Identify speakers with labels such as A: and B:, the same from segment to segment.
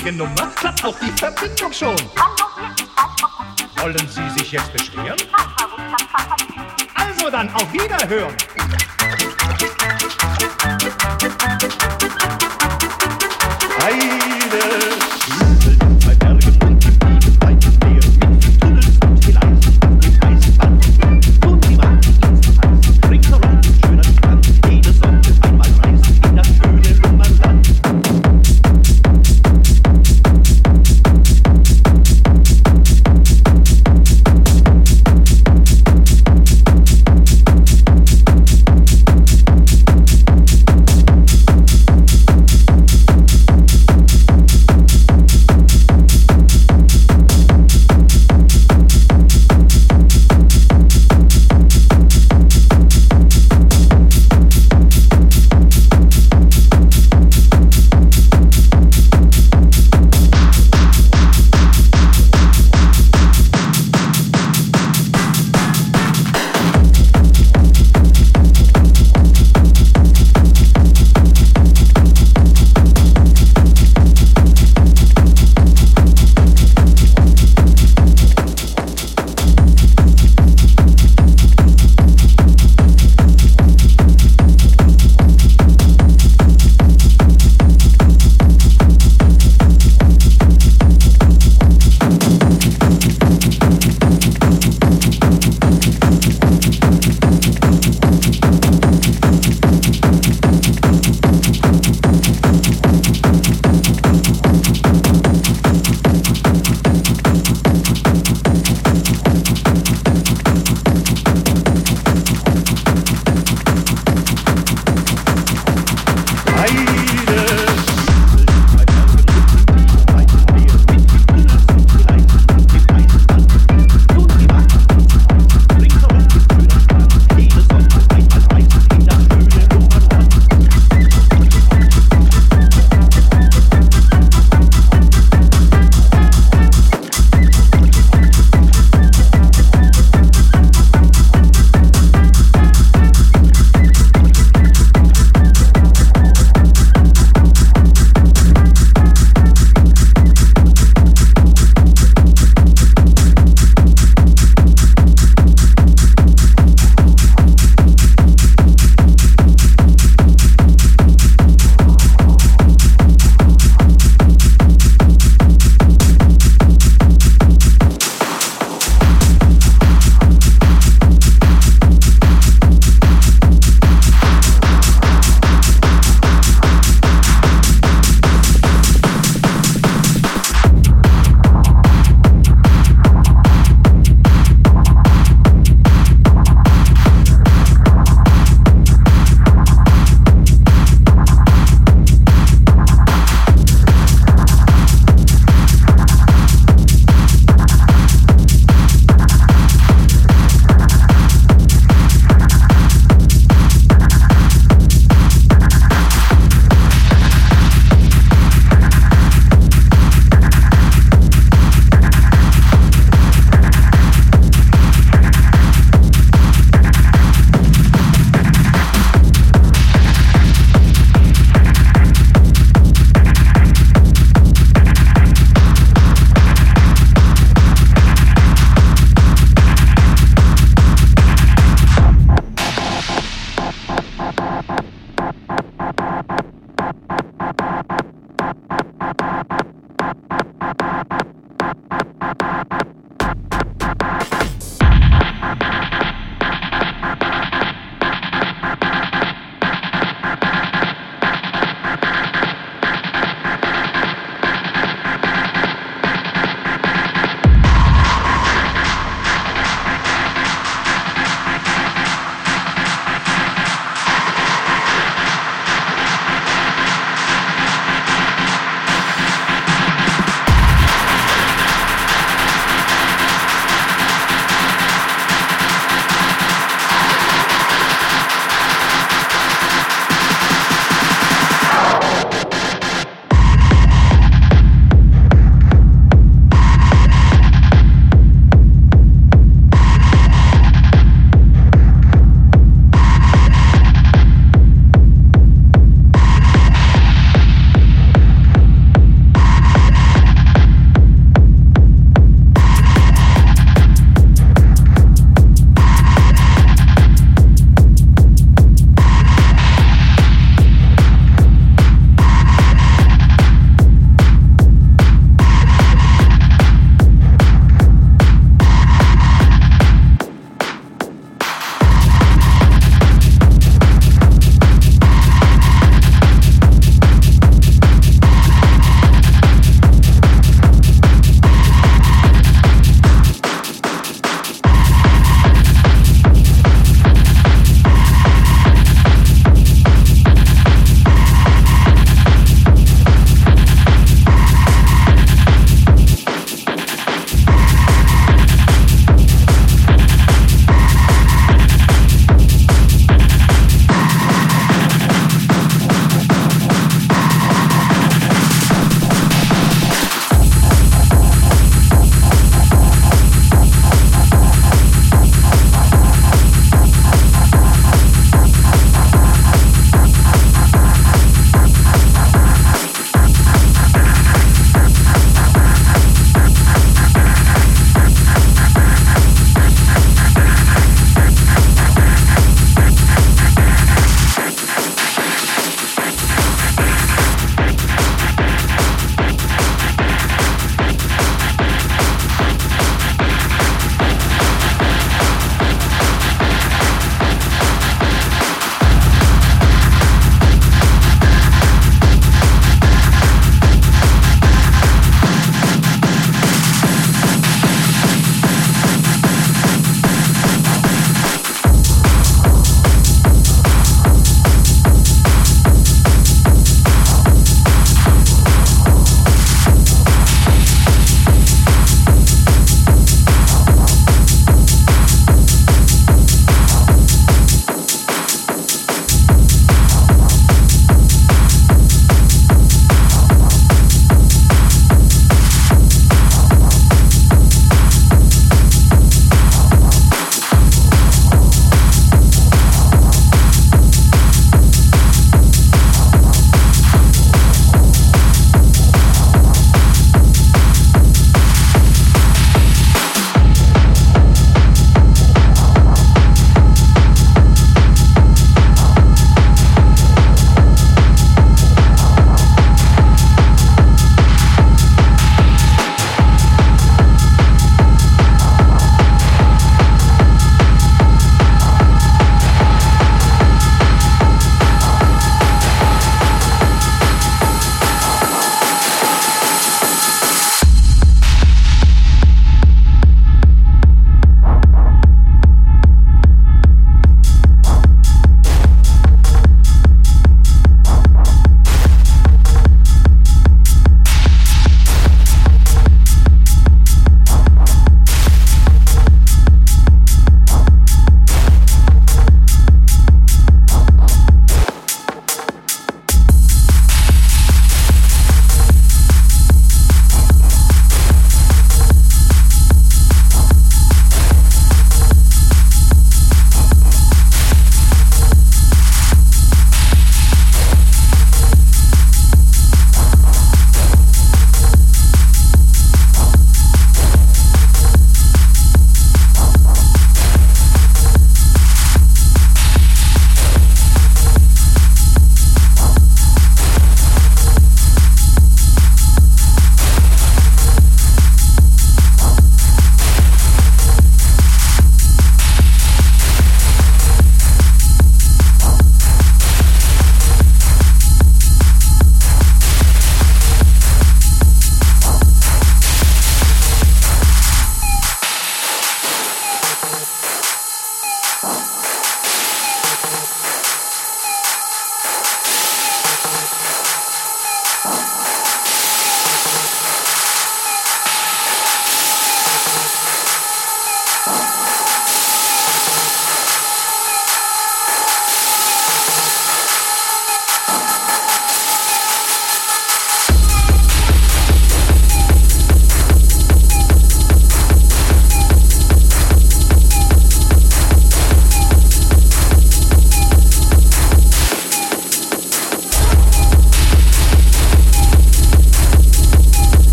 A: richtige Nummer, klappt doch die Verbindung schon. Wollen Sie sich jetzt beschweren? Also dann, auf Wiederhören!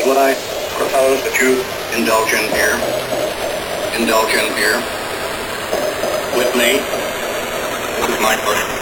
B: is what I propose that you indulge in here. Indulge in here. With me. With my push.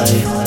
C: body.